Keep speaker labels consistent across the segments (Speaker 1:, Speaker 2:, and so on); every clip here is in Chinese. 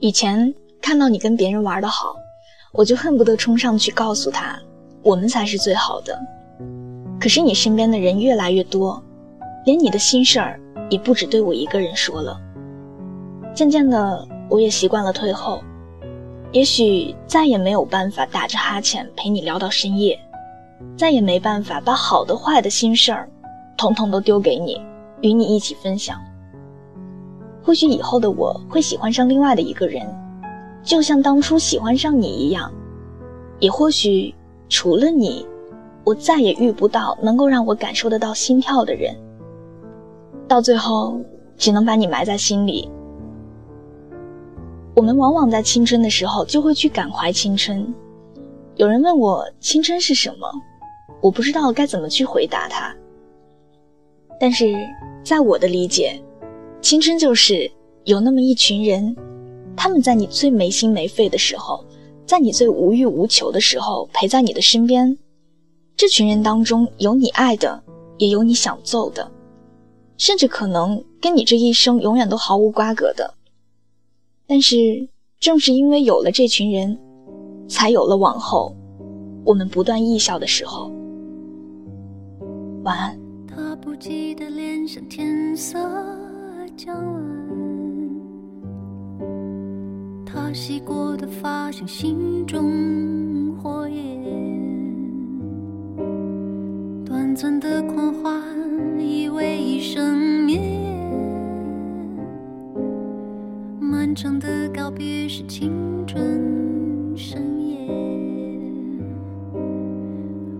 Speaker 1: 以前看到你跟别人玩的好，我就恨不得冲上去告诉他，我们才是最好的。可是你身边的人越来越多，连你的心事儿也不止对我一个人说了。渐渐的，我也习惯了退后，也许再也没有办法打着哈欠陪你聊到深夜，再也没办法把好的坏的心事儿，统统都丢给你，与你一起分享。或许以后的我会喜欢上另外的一个人，就像当初喜欢上你一样；也或许除了你，我再也遇不到能够让我感受得到心跳的人。到最后，只能把你埋在心里。我们往往在青春的时候就会去感怀青春。有人问我青春是什么，我不知道该怎么去回答他。但是在我的理解，青春就是有那么一群人，他们在你最没心没肺的时候，在你最无欲无求的时候陪在你的身边。这群人当中有你爱的，也有你想揍的，甚至可能跟你这一生永远都毫无瓜葛的。但是正是因为有了这群人，才有了往后我们不断异笑的时候。晚安。他不记得脸上天色。降温，他洗过的发像心中火焰，短暂的狂欢以为一生灭，漫长的告别是青春深夜，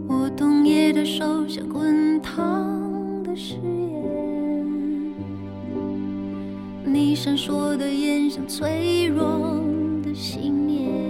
Speaker 1: 我冬夜的手像滚烫的誓。你闪烁的眼像脆弱的信念，